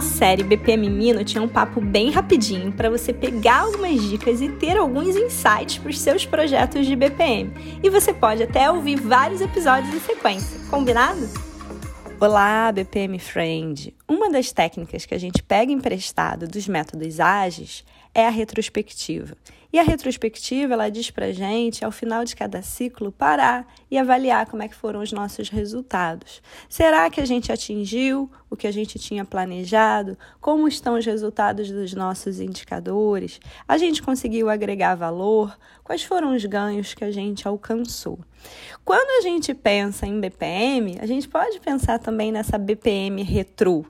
série BPM Mino tinha um papo bem rapidinho para você pegar algumas dicas e ter alguns insights para os seus projetos de BPM. E você pode até ouvir vários episódios em sequência, combinado? Olá, BPM Friend! Uma das técnicas que a gente pega emprestado dos métodos ágeis é a retrospectiva. E a retrospectiva, ela diz pra gente, ao final de cada ciclo, parar e avaliar como é que foram os nossos resultados. Será que a gente atingiu o que a gente tinha planejado? Como estão os resultados dos nossos indicadores? A gente conseguiu agregar valor? Quais foram os ganhos que a gente alcançou? Quando a gente pensa em BPM, a gente pode pensar também nessa BPM retro.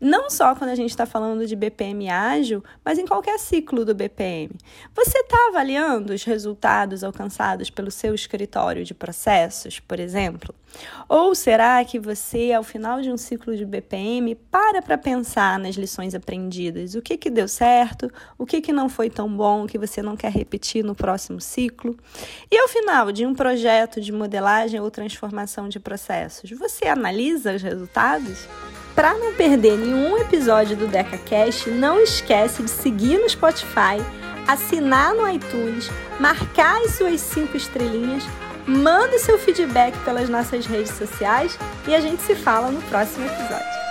Não só quando a gente está falando de BPM ágil, mas em qualquer ciclo do BPM. Você está avaliando os resultados alcançados pelo seu escritório de processos, por exemplo? Ou será que você, ao final de um ciclo de BPM, para para pensar nas lições aprendidas? O que, que deu certo? O que, que não foi tão bom que você não quer repetir no próximo ciclo? E ao final de um projeto de modelagem ou transformação de processos, você analisa os resultados? Para não perder nenhum episódio do DecaCast, não esquece de seguir no Spotify, assinar no iTunes, marcar as suas cinco estrelinhas, manda seu feedback pelas nossas redes sociais e a gente se fala no próximo episódio.